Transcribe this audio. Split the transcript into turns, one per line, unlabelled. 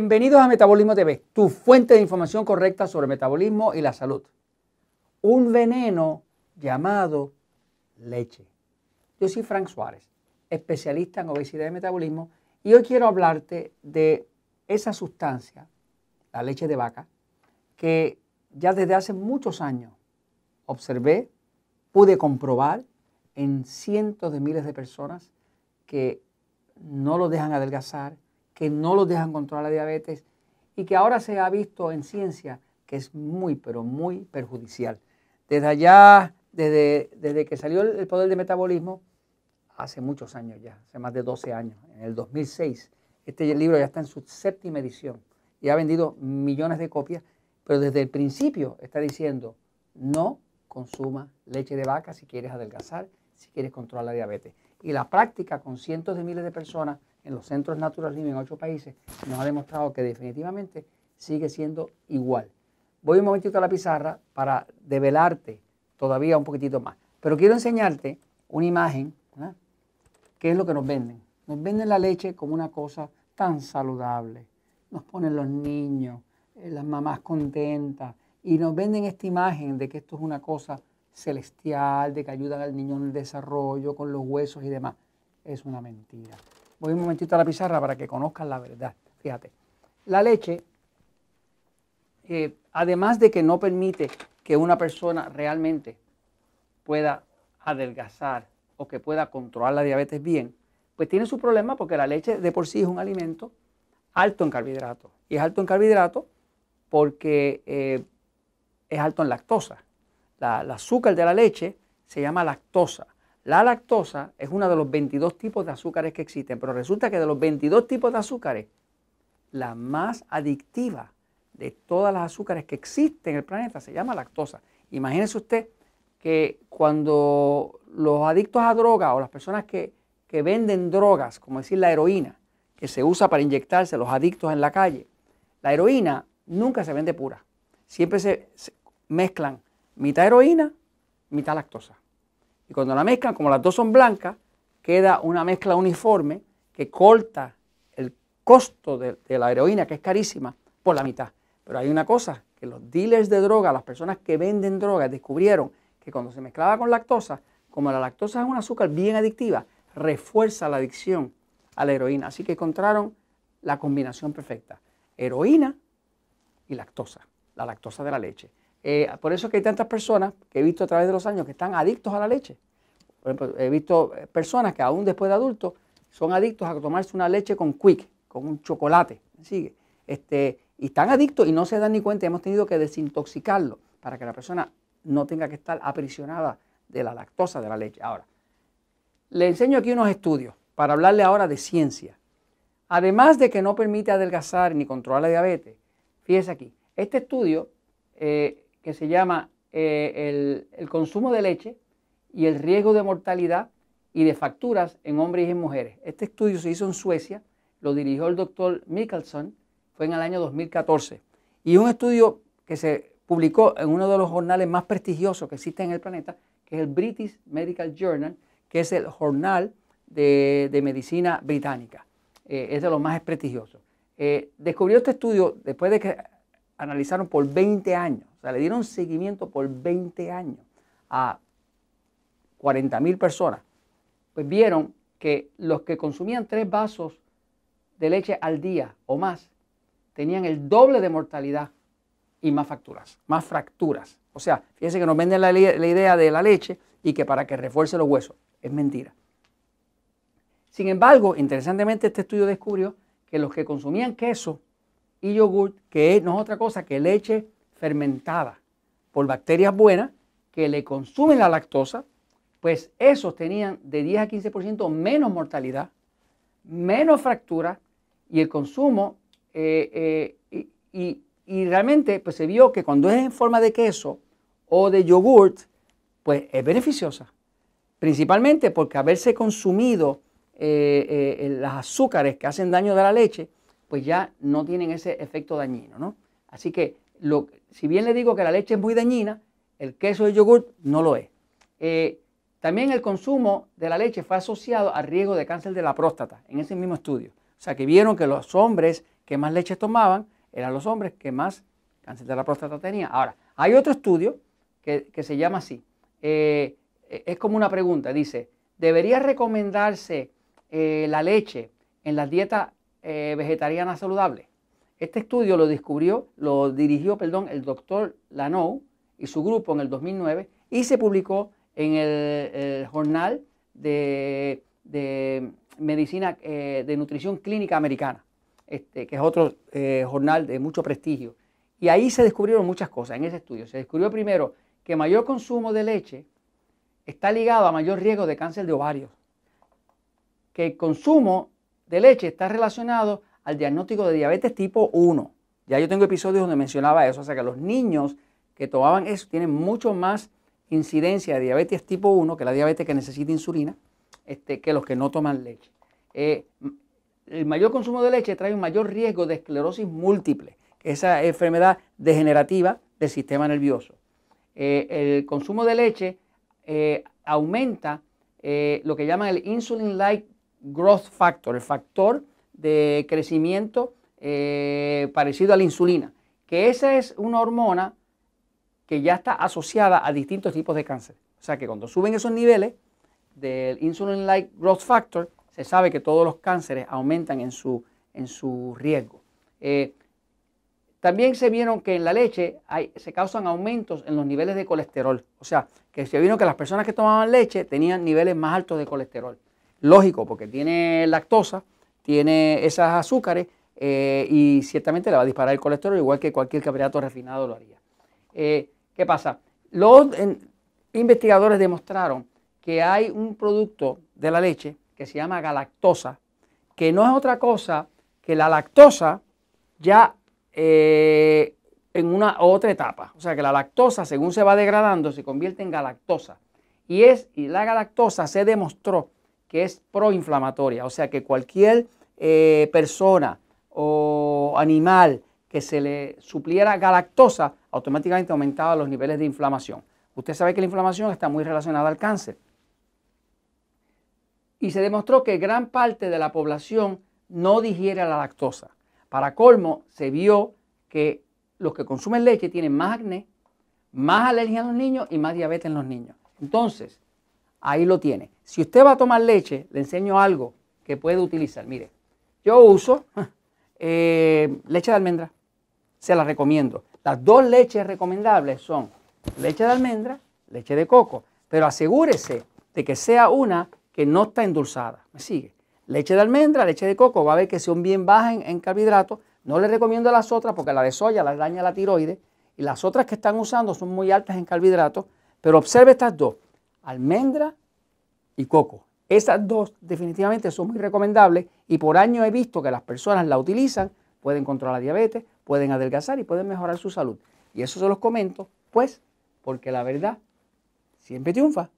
Bienvenidos a Metabolismo TV, tu fuente de información correcta sobre metabolismo y la salud. Un veneno llamado leche. Yo soy Frank Suárez, especialista en obesidad y metabolismo, y hoy quiero hablarte de esa sustancia, la leche de vaca, que ya desde hace muchos años observé, pude comprobar en cientos de miles de personas que no lo dejan adelgazar, que no los dejan controlar la diabetes y que ahora se ha visto en ciencia que es muy, pero muy perjudicial. Desde allá, desde, desde que salió el poder de metabolismo, hace muchos años ya, hace más de 12 años, en el 2006, este libro ya está en su séptima edición y ha vendido millones de copias, pero desde el principio está diciendo, no consuma leche de vaca si quieres adelgazar, si quieres controlar la diabetes. Y la práctica con cientos de miles de personas en los centros Natural Living en ocho países nos ha demostrado que definitivamente sigue siendo igual. Voy un momentito a la pizarra para develarte todavía un poquitito más. Pero quiero enseñarte una imagen, ¿verdad? ¿qué es lo que nos venden? Nos venden la leche como una cosa tan saludable. Nos ponen los niños, eh, las mamás contentas y nos venden esta imagen de que esto es una cosa celestial, de que ayudan al niño en el desarrollo, con los huesos y demás. Es una mentira. Voy un momentito a la pizarra para que conozcan la verdad. Fíjate, la leche, eh, además de que no permite que una persona realmente pueda adelgazar o que pueda controlar la diabetes bien, pues tiene su problema porque la leche de por sí es un alimento alto en carbohidratos. Y es alto en carbohidratos porque eh, es alto en lactosa. La, el azúcar de la leche se llama lactosa. La lactosa es uno de los 22 tipos de azúcares que existen, pero resulta que de los 22 tipos de azúcares, la más adictiva de todas las azúcares que existen en el planeta se llama lactosa. Imagínese usted que cuando los adictos a drogas o las personas que, venden drogas, como decir la heroína, que se usa para inyectarse los adictos en la calle, la heroína nunca se vende pura. Siempre se mezclan mitad heroína, mitad lactosa. Y cuando la mezclan, como las dos son blancas, queda una mezcla uniforme que corta el costo de, la heroína, que es carísima, por la mitad. Pero hay una cosa, que los dealers de droga, las personas que venden drogas, descubrieron que cuando se mezclaba con lactosa, como la lactosa es un azúcar bien adictiva, refuerza la adicción a la heroína. Así que encontraron la combinación perfecta. Heroína y lactosa, la lactosa de la leche. Eh, por eso que hay tantas personas que he visto a través de los años que están adictos a la leche. Por ejemplo, he visto eh, personas que aún después de adultos son adictos a tomarse una leche con quick, con un chocolate, sigue. Este, y están adictos y no se dan ni cuenta. Hemos tenido que desintoxicarlo para que la persona no tenga que estar aprisionada de la lactosa de la leche. Ahora, le enseño aquí unos estudios para hablarle ahora de ciencia. Además de que no permite adelgazar ni controlar la diabetes, fíjese aquí, este estudio eh, que se llama eh, el, consumo de leche y el riesgo de mortalidad y de facturas en hombres y en mujeres. Este estudio se hizo en Suecia, lo dirigió el doctor Mickelson, fue en el año 2014. Y un estudio que se publicó en uno de los jornales más prestigiosos que existen en el planeta, que es el British Medical Journal, que es el jornal de, medicina británica. Eh, es de los más prestigiosos. descubrió este estudio después de que analizaron por 20 años, le dieron seguimiento por 20 años a 40 mil personas, pues vieron que los que consumían tres vasos de leche al día o más tenían el doble de mortalidad y más fracturas, más fracturas. O sea, fíjense que nos venden la, la idea de la leche y que para que refuerce los huesos. Es mentira. Sin embargo, interesantemente este estudio descubrió que los que consumían queso y yogur, que no es otra cosa que leche fermentada por bacterias buenas que le consumen la lactosa, pues esos tenían de 10 a 15% menos mortalidad, menos fractura y el consumo, eh, eh, y, realmente pues se vio que cuando es en forma de queso o de yogurt, pues es beneficiosa, principalmente porque haberse consumido eh, las azúcares que hacen daño de la leche, pues ya no tienen ese efecto dañino, ¿no? Así que si bien le digo que la leche es muy dañina, el queso y el yogur no lo es. Eh, también el consumo de la leche fue asociado al riesgo de cáncer de la próstata en ese mismo estudio. O sea que vieron que los hombres que más leche tomaban eran los hombres que más cáncer de la próstata tenían. Ahora, hay otro estudio que, se llama así. Eh, es como una pregunta, dice, ¿debería recomendarse eh, la leche en las dietas vegetarianas saludables? Este estudio lo descubrió, lo dirigió, perdón, el doctor Lanou y su grupo en el 2009 y se publicó en el, Jornal de, Medicina eh, de Nutrición Clínica Americana, este, que es otro eh, jornal de mucho prestigio. Y ahí se descubrieron muchas cosas en ese estudio. Se descubrió primero que mayor consumo de leche está ligado a mayor riesgo de cáncer de ovario, que el consumo de leche está relacionado al diagnóstico de diabetes tipo 1. Ya yo tengo episodios donde mencionaba eso, o sea que los niños que tomaban eso tienen mucho más incidencia de diabetes tipo 1, que la diabetes que necesita insulina, este, que los que no toman leche. Eh, el mayor consumo de leche trae un mayor riesgo de esclerosis múltiple, que es esa enfermedad degenerativa del sistema nervioso. Eh, el consumo de leche eh, aumenta lo que llaman el insulin-like growth factor, el factor de crecimiento parecido a la insulina, que esa es una hormona que ya está asociada a distintos tipos de cáncer. O sea que cuando suben esos niveles del insulin-like growth factor, se sabe que todos los cánceres aumentan en su, en su riesgo. Eh, también se vieron que en la leche se causan aumentos en los niveles de colesterol. O sea, que se vieron que las personas que tomaban leche tenían niveles más altos de colesterol. Lógico, porque tiene lactosa, tiene esos azúcares eh, y ciertamente le va a disparar el colesterol, igual que cualquier carbohidrato refinado lo haría. Eh, ¿Qué pasa? Los investigadores demostraron que hay un producto de la leche que se llama galactosa, que no es otra cosa que la lactosa ya eh, en una otra etapa. O sea que la lactosa, según se va degradando, se convierte en galactosa. Y, es, y la galactosa se demostró que es proinflamatoria. O sea que cualquier eh, persona o animal que se le supliera galactosa, automáticamente aumentaba los niveles de inflamación. Usted sabe que la inflamación está muy relacionada al cáncer. Y se demostró que gran parte de la población no digiere la lactosa. Para colmo, se vio que los que consumen leche tienen más acné, más alergia en los niños y más diabetes en los niños. Entonces, ahí lo tiene. Si usted va a tomar leche, le enseño algo que puede utilizar. Mire, yo uso eh, leche de almendra se la recomiendo. Las dos leches recomendables son leche de almendra, leche de coco, pero asegúrese de que sea una que no está endulzada. ¿Me sigue? Leche de almendra, leche de coco, va a ver que son bien bajas en, carbohidratos. No le recomiendo las otras porque la de soya la daña la tiroides y las otras que están usando son muy altas en carbohidratos. Pero observe estas dos, almendra y coco. Esas dos definitivamente son muy recomendables y por año he visto que las personas la utilizan, pueden controlar la diabetes, pueden adelgazar y pueden mejorar su salud. Y eso se los comento, pues, porque la verdad siempre triunfa.